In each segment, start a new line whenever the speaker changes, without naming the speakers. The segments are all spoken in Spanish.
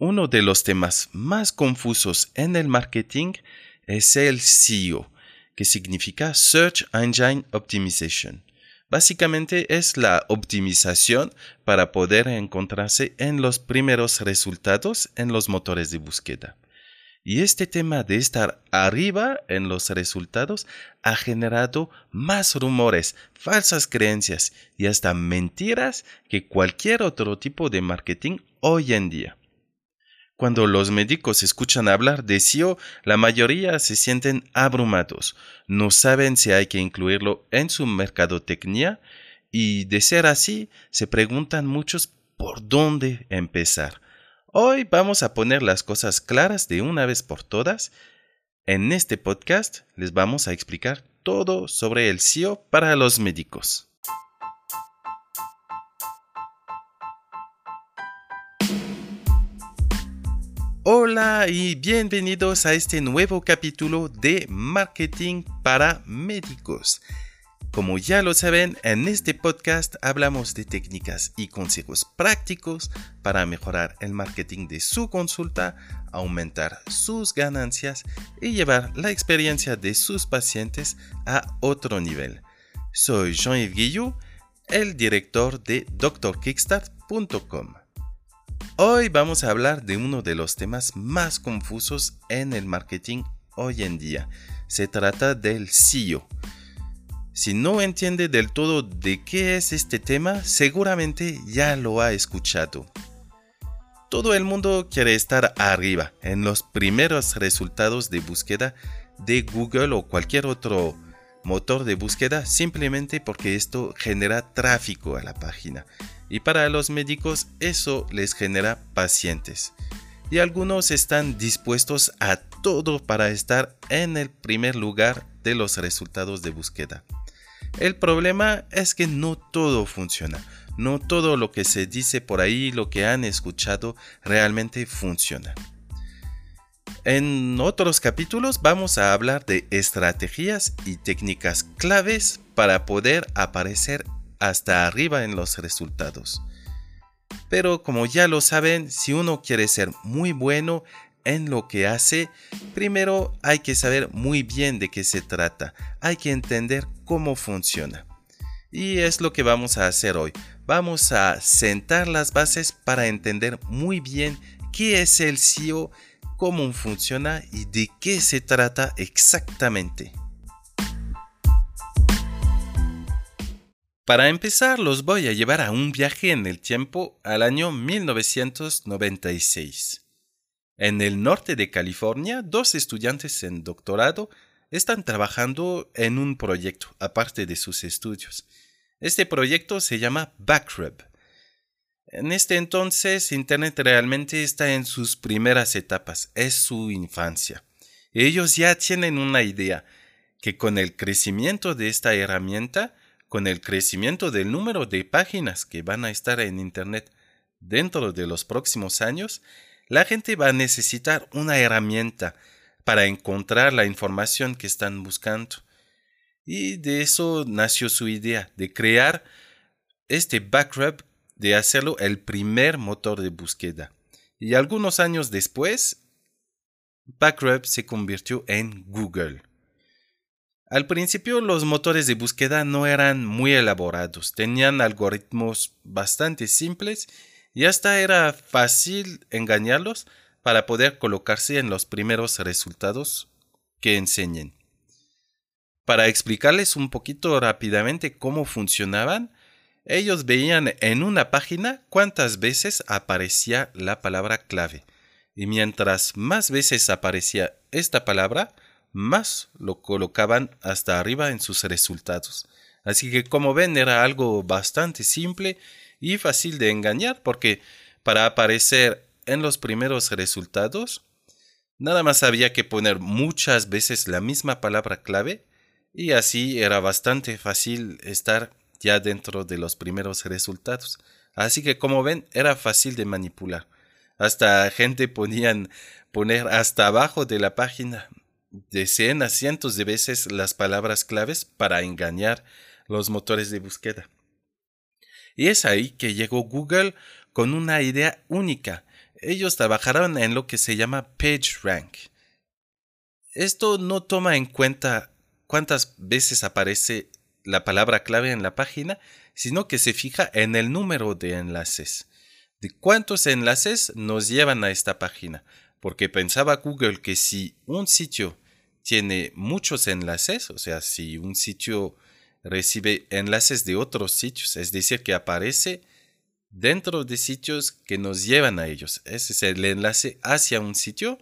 Uno de los temas más confusos en el marketing es el SEO, que significa Search Engine Optimization. Básicamente es la optimización para poder encontrarse en los primeros resultados en los motores de búsqueda. Y este tema de estar arriba en los resultados ha generado más rumores, falsas creencias y hasta mentiras que cualquier otro tipo de marketing hoy en día. Cuando los médicos escuchan hablar de SEO, la mayoría se sienten abrumados, no saben si hay que incluirlo en su mercadotecnia y de ser así, se preguntan muchos por dónde empezar. Hoy vamos a poner las cosas claras de una vez por todas. En este podcast les vamos a explicar todo sobre el SEO para los médicos. Hola y bienvenidos a este nuevo capítulo de Marketing para Médicos. Como ya lo saben, en este podcast hablamos de técnicas y consejos prácticos para mejorar el marketing de su consulta, aumentar sus ganancias y llevar la experiencia de sus pacientes a otro nivel. Soy Jean-Yves Guillou, el director de drkickstart.com. Hoy vamos a hablar de uno de los temas más confusos en el marketing hoy en día. Se trata del SEO. Si no entiende del todo de qué es este tema, seguramente ya lo ha escuchado. Todo el mundo quiere estar arriba, en los primeros resultados de búsqueda de Google o cualquier otro motor de búsqueda simplemente porque esto genera tráfico a la página y para los médicos eso les genera pacientes. Y algunos están dispuestos a todo para estar en el primer lugar de los resultados de búsqueda. El problema es que no todo funciona. No todo lo que se dice por ahí, lo que han escuchado, realmente funciona. En otros capítulos vamos a hablar de estrategias y técnicas claves para poder aparecer hasta arriba en los resultados. Pero como ya lo saben, si uno quiere ser muy bueno en lo que hace, primero hay que saber muy bien de qué se trata, hay que entender cómo funciona. Y es lo que vamos a hacer hoy. Vamos a sentar las bases para entender muy bien qué es el SEO, cómo funciona y de qué se trata exactamente. Para empezar, los voy a llevar a un viaje en el tiempo al año 1996. En el norte de California, dos estudiantes en doctorado están trabajando en un proyecto aparte de sus estudios. Este proyecto se llama Backrub. En este entonces, Internet realmente está en sus primeras etapas, es su infancia. Ellos ya tienen una idea que con el crecimiento de esta herramienta, con el crecimiento del número de páginas que van a estar en Internet dentro de los próximos años, la gente va a necesitar una herramienta para encontrar la información que están buscando. Y de eso nació su idea, de crear este Backrub, de hacerlo el primer motor de búsqueda. Y algunos años después, Backrub se convirtió en Google. Al principio los motores de búsqueda no eran muy elaborados, tenían algoritmos bastante simples y hasta era fácil engañarlos para poder colocarse en los primeros resultados que enseñen. Para explicarles un poquito rápidamente cómo funcionaban, ellos veían en una página cuántas veces aparecía la palabra clave. Y mientras más veces aparecía esta palabra, más lo colocaban hasta arriba en sus resultados. Así que como ven era algo bastante simple y fácil de engañar porque para aparecer en los primeros resultados nada más había que poner muchas veces la misma palabra clave y así era bastante fácil estar ya dentro de los primeros resultados. Así que como ven era fácil de manipular. Hasta gente podían poner hasta abajo de la página decenas, cientos de veces las palabras claves para engañar los motores de búsqueda. Y es ahí que llegó Google con una idea única. ellos trabajaron en lo que se llama PageRank. Esto no toma en cuenta cuántas veces aparece la palabra clave en la página, sino que se fija en el número de enlaces. De cuántos enlaces nos llevan a esta página. Porque pensaba Google que si un sitio tiene muchos enlaces, o sea, si un sitio recibe enlaces de otros sitios, es decir, que aparece dentro de sitios que nos llevan a ellos. Ese es el enlace hacia un sitio.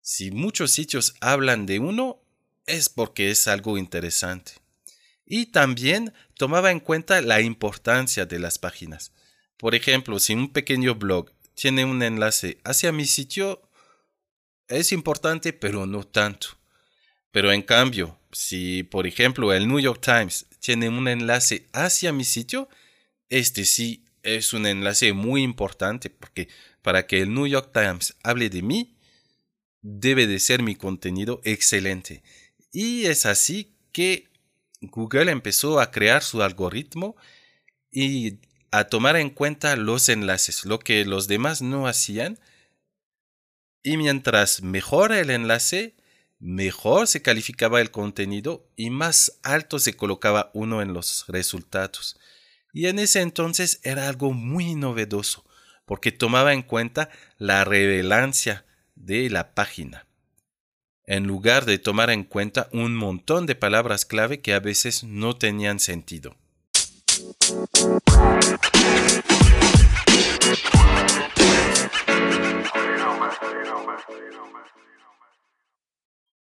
Si muchos sitios hablan de uno, es porque es algo interesante. Y también tomaba en cuenta la importancia de las páginas. Por ejemplo, si un pequeño blog tiene un enlace hacia mi sitio, es importante, pero no tanto. Pero en cambio, si por ejemplo el New York Times tiene un enlace hacia mi sitio, este sí es un enlace muy importante porque para que el New York Times hable de mí, debe de ser mi contenido excelente. Y es así que Google empezó a crear su algoritmo y a tomar en cuenta los enlaces, lo que los demás no hacían. Y mientras mejor el enlace, mejor se calificaba el contenido y más alto se colocaba uno en los resultados. Y en ese entonces era algo muy novedoso, porque tomaba en cuenta la relevancia de la página, en lugar de tomar en cuenta un montón de palabras clave que a veces no tenían sentido.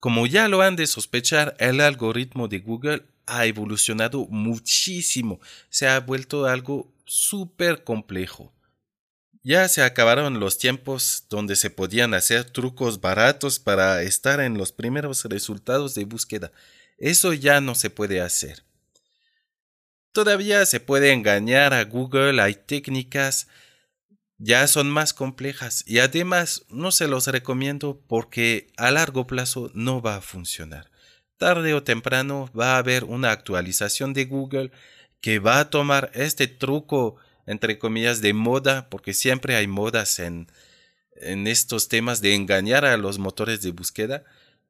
Como ya lo han de sospechar, el algoritmo de Google ha evolucionado muchísimo, se ha vuelto algo súper complejo. Ya se acabaron los tiempos donde se podían hacer trucos baratos para estar en los primeros resultados de búsqueda. Eso ya no se puede hacer. Todavía se puede engañar a Google, hay técnicas, ya son más complejas y además no se los recomiendo porque a largo plazo no va a funcionar. Tarde o temprano va a haber una actualización de Google que va a tomar este truco entre comillas de moda porque siempre hay modas en, en estos temas de engañar a los motores de búsqueda.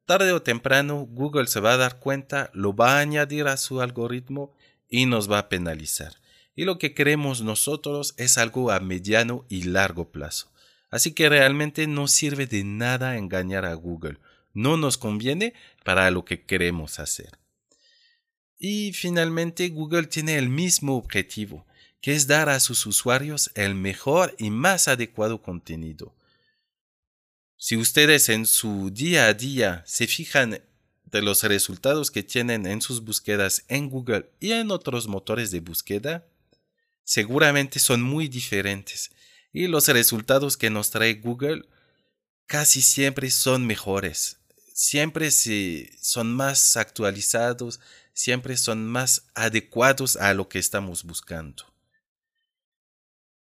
Tarde o temprano Google se va a dar cuenta, lo va a añadir a su algoritmo y nos va a penalizar y lo que queremos nosotros es algo a mediano y largo plazo. Así que realmente no sirve de nada engañar a Google. No nos conviene para lo que queremos hacer. Y finalmente Google tiene el mismo objetivo, que es dar a sus usuarios el mejor y más adecuado contenido. Si ustedes en su día a día se fijan de los resultados que tienen en sus búsquedas en Google y en otros motores de búsqueda, seguramente son muy diferentes y los resultados que nos trae Google casi siempre son mejores, siempre son más actualizados, siempre son más adecuados a lo que estamos buscando.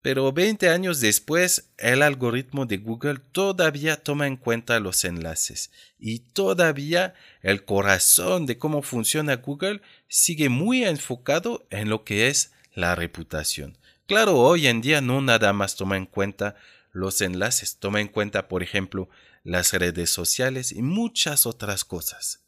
Pero 20 años después, el algoritmo de Google todavía toma en cuenta los enlaces y todavía el corazón de cómo funciona Google sigue muy enfocado en lo que es la reputación. Claro, hoy en día no nada más toma en cuenta los enlaces, toma en cuenta, por ejemplo, las redes sociales y muchas otras cosas.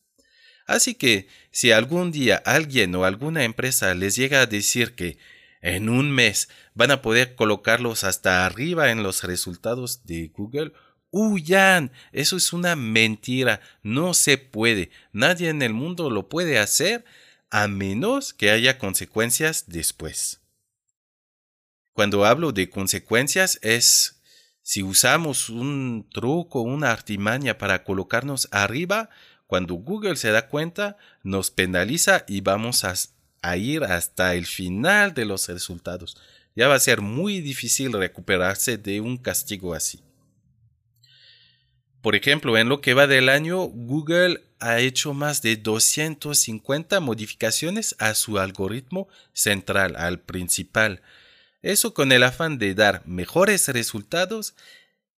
Así que, si algún día alguien o alguna empresa les llega a decir que en un mes van a poder colocarlos hasta arriba en los resultados de Google, huyan, eso es una mentira, no se puede, nadie en el mundo lo puede hacer a menos que haya consecuencias después. Cuando hablo de consecuencias es si usamos un truco, una artimaña para colocarnos arriba, cuando Google se da cuenta, nos penaliza y vamos a, a, ir hasta el final de los resultados. Ya va a ser muy difícil recuperarse de un castigo así. Por ejemplo, en lo que va del año, Google ha hecho más de 250 modificaciones a su algoritmo central, al principal. Eso con el afán de dar mejores resultados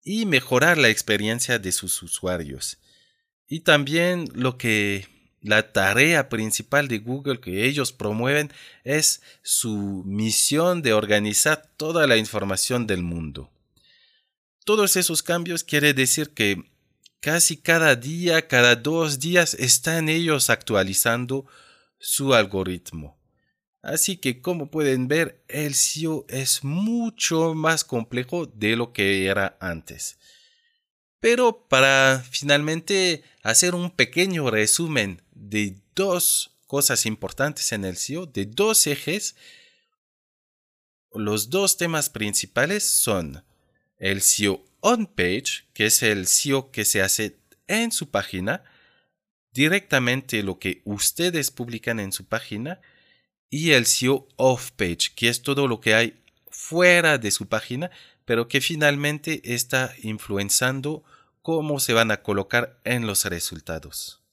y mejorar la experiencia de sus usuarios. Y también lo que la tarea principal de Google que ellos promueven es su misión de organizar toda la información del mundo. Todos esos cambios quiere decir que casi cada día, cada dos días están ellos actualizando su algoritmo. Así que como pueden ver, el SEO es mucho más complejo de lo que era antes. Pero para finalmente hacer un pequeño resumen de dos cosas importantes en el SEO, de dos ejes, los dos temas principales son el SEO on-page, que es el SEO que se hace en su página, directamente lo que ustedes publican en su página, y el SEO off-page, que es todo lo que hay fuera de su página, pero que finalmente está influenciando cómo se van a colocar en los resultados.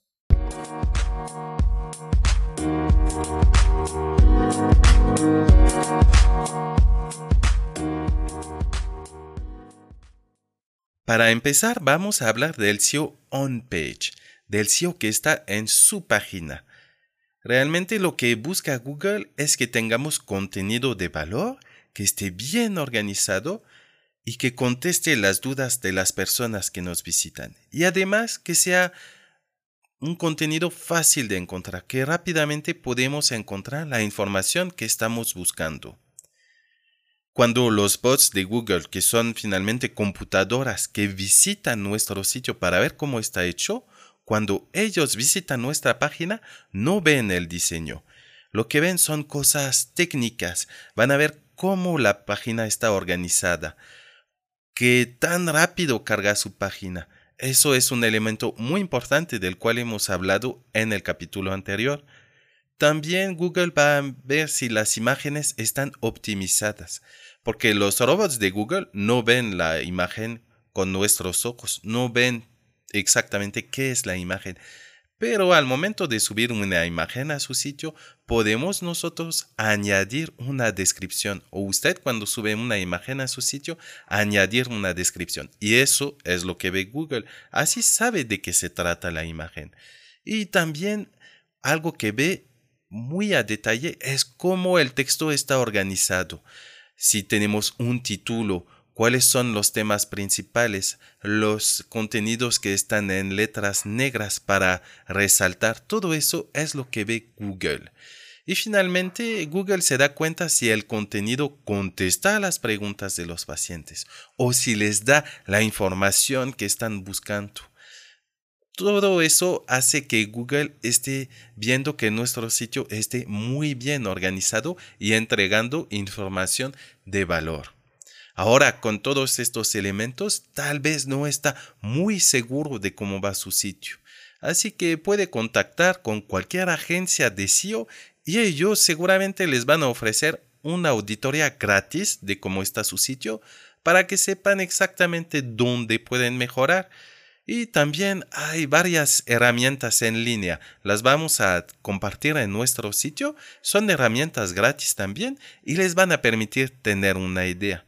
Para empezar, vamos a hablar del SEO on-page, del SEO que está en su página. Realmente lo que busca Google es que tengamos contenido de valor, que esté bien organizado y que conteste las dudas de las personas que nos visitan. Y además que sea un contenido fácil de encontrar, que rápidamente podemos encontrar la información que estamos buscando. Cuando los bots de Google, que son finalmente computadoras que visitan nuestro sitio para ver cómo está hecho, cuando ellos visitan nuestra página, no ven el diseño. Lo que ven son cosas técnicas. Van a ver cómo la página está organizada, que tan rápido carga su página. Eso es un elemento muy importante del cual hemos hablado en el capítulo anterior. También Google va a ver si las imágenes están optimizadas, porque los robots de Google no ven la imagen con nuestros ojos, no ven exactamente qué es la imagen. Pero al momento de subir una imagen a su sitio, podemos nosotros añadir una descripción. O usted cuando sube una imagen a su sitio, añadir una descripción. Y eso es lo que ve Google. Así sabe de qué se trata la imagen. Y también algo que ve muy a detalle es cómo el texto está organizado. Si tenemos un título, cuáles son los temas principales, los contenidos que están en letras negras para resaltar, todo eso es lo que ve Google. Y finalmente, Google se da cuenta si el contenido contesta a las preguntas de los pacientes o si les da la información que están buscando. Todo eso hace que Google esté viendo que nuestro sitio esté muy bien organizado y entregando información de valor. Ahora, con todos estos elementos, tal vez no está muy seguro de cómo va su sitio. Así que puede contactar con cualquier agencia de SEO y ellos seguramente les van a ofrecer una auditoría gratis de cómo está su sitio para que sepan exactamente dónde pueden mejorar. Y también hay varias herramientas en línea. Las vamos a compartir en nuestro sitio. Son herramientas gratis también y les van a permitir tener una idea.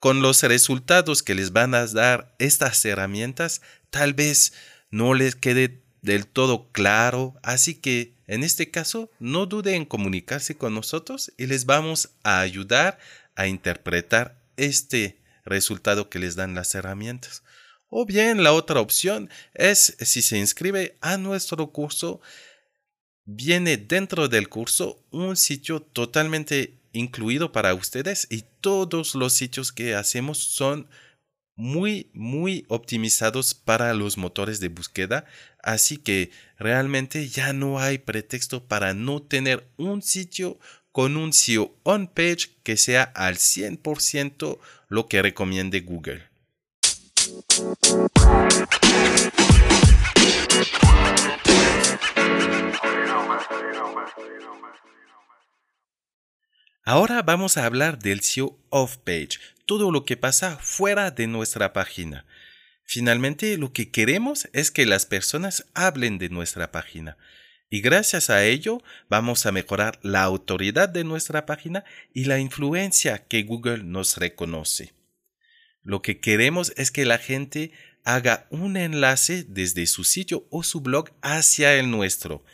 Con los resultados que les van a dar estas herramientas, tal vez no les quede del todo claro, así que en este caso no dude en comunicarse con nosotros y les vamos a ayudar a interpretar este resultado que les dan las herramientas. O bien la otra opción es si se inscribe a nuestro curso, viene dentro del curso un sitio totalmente incluido para ustedes y todos los sitios que hacemos son muy, muy optimizados para los motores de búsqueda. Así que realmente ya no hay pretexto para no tener un sitio con un SEO on page que sea al 100% lo que recomiende Google. Ahora vamos a hablar del SEO off-page, todo lo que pasa fuera de nuestra página. Finalmente, lo que queremos es que las personas hablen de nuestra página. Y gracias a ello vamos a mejorar la autoridad de nuestra página y la influencia que Google nos reconoce. Lo que queremos es que la gente haga un enlace desde su sitio o su blog hacia el nuestro.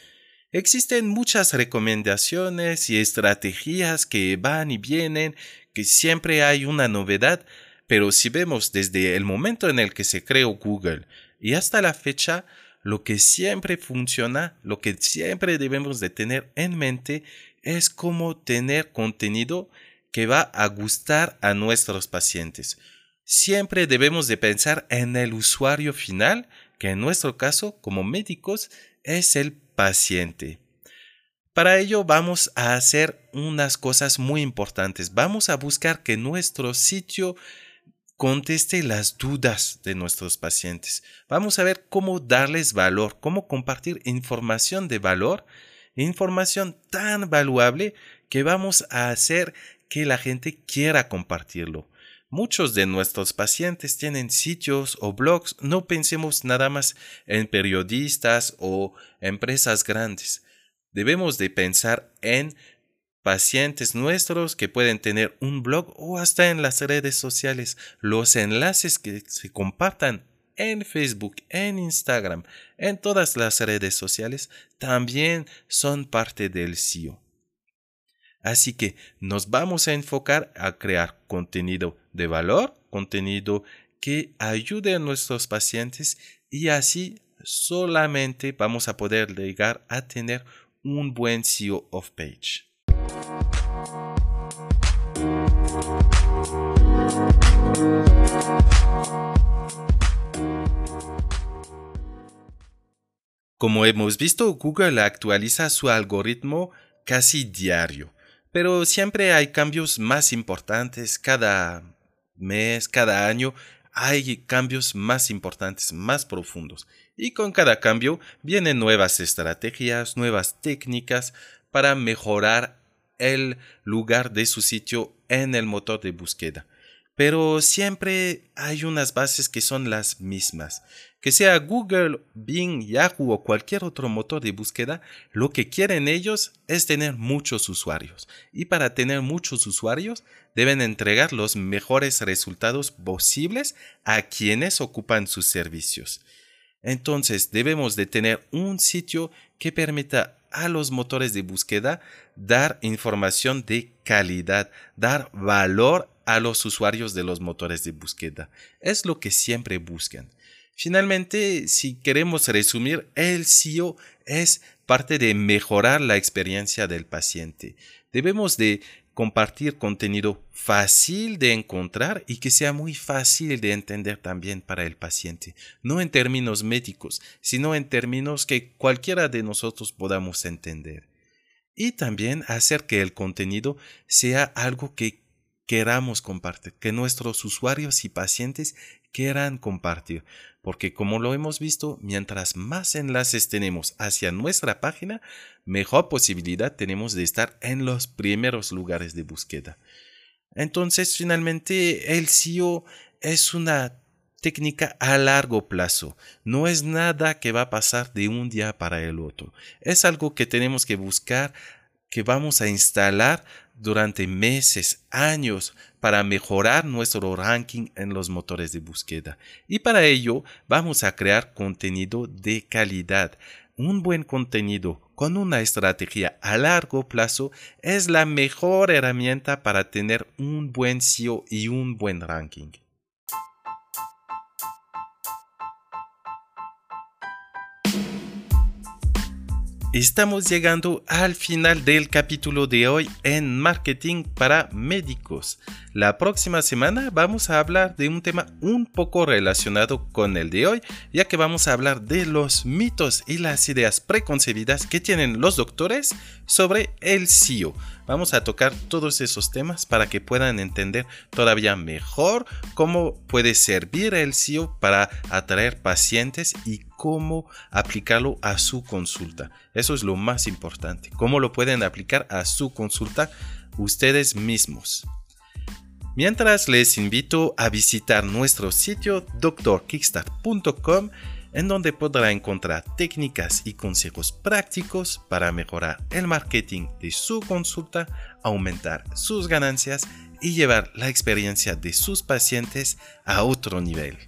Existen muchas recomendaciones y estrategias que van y vienen, que siempre hay una novedad, Pero si vemos desde el momento en el que se creó Google y hasta la fecha, lo que siempre funciona, lo que siempre debemos de tener en mente es cómo tener contenido que va a gustar a nuestros pacientes. Siempre debemos de pensar en el usuario final, que en nuestro caso, como médicos, es el paciente. Para ello vamos a hacer unas cosas muy importantes. Vamos a buscar que nuestro sitio conteste las dudas de nuestros pacientes. Vamos a ver cómo darles valor, cómo compartir información de valor, información tan valuable que vamos a hacer que la gente quiera compartirlo. Muchos de nuestros pacientes tienen sitios o blogs, no pensemos nada más en periodistas o empresas grandes. Debemos de pensar en pacientes nuestros que pueden tener un blog o hasta en las redes sociales. Los enlaces que se compartan en Facebook, en Instagram, en todas las redes sociales, también son parte del SEO. Así que nos vamos a enfocar a crear contenido de valor, contenido que ayude a nuestros pacientes y así solamente vamos a poder llegar a tener un buen SEO of page. Como hemos visto, Google actualiza su algoritmo casi diario, pero siempre hay cambios más importantes cada mes, cada año, hay cambios más importantes, más profundos. Y con cada cambio vienen nuevas estrategias, nuevas técnicas para mejorar el lugar de su sitio en el motor de búsqueda. Pero siempre hay unas bases que son las mismas. Que sea Google, Bing, Yahoo o cualquier otro motor de búsqueda, lo que quieren ellos es tener muchos usuarios. Y para tener muchos usuarios, deben entregar los mejores resultados posibles a quienes ocupan sus servicios. Entonces debemos de tener un sitio que permita a los motores de búsqueda dar información de calidad, dar valor a los usuarios de los motores de búsqueda. Es lo que siempre buscan. Finalmente, si queremos resumir, el SEO es parte de mejorar la experiencia del paciente. Debemos de compartir contenido fácil de encontrar y que sea muy fácil de entender también para el paciente, no en términos médicos, sino en términos que cualquiera de nosotros podamos entender. Y también hacer que el contenido sea algo que queramos compartir, que nuestros usuarios y pacientes quieran compartir, porque como lo hemos visto, mientras más enlaces tenemos hacia nuestra página, mejor posibilidad tenemos de estar en los primeros lugares de búsqueda. Entonces, finalmente, el SEO es una técnica a largo plazo. No es nada que va a pasar de un día para el otro. Es algo que tenemos que buscar, que vamos a instalar durante meses, años, para mejorar nuestro ranking en los motores de búsqueda. Y para ello vamos a crear contenido de calidad. Un buen contenido con una estrategia a largo plazo es la mejor herramienta para tener un buen SEO y un buen ranking. Estamos llegando al final del capítulo de hoy en Marketing para Médicos. La próxima semana vamos a hablar de un tema un poco relacionado con el de hoy, ya que vamos a hablar de los mitos y las ideas preconcebidas que tienen los doctores sobre el SEO. Vamos a tocar todos esos temas para que puedan entender todavía mejor cómo puede servir el SEO para atraer pacientes y cómo aplicarlo a su consulta. Eso es lo más importante. Cómo lo pueden aplicar a su consulta ustedes mismos. Mientras les invito a visitar nuestro sitio drkickstart.com en donde podrá encontrar técnicas y consejos prácticos para mejorar el marketing de su consulta, aumentar sus ganancias y llevar la experiencia de sus pacientes a otro nivel.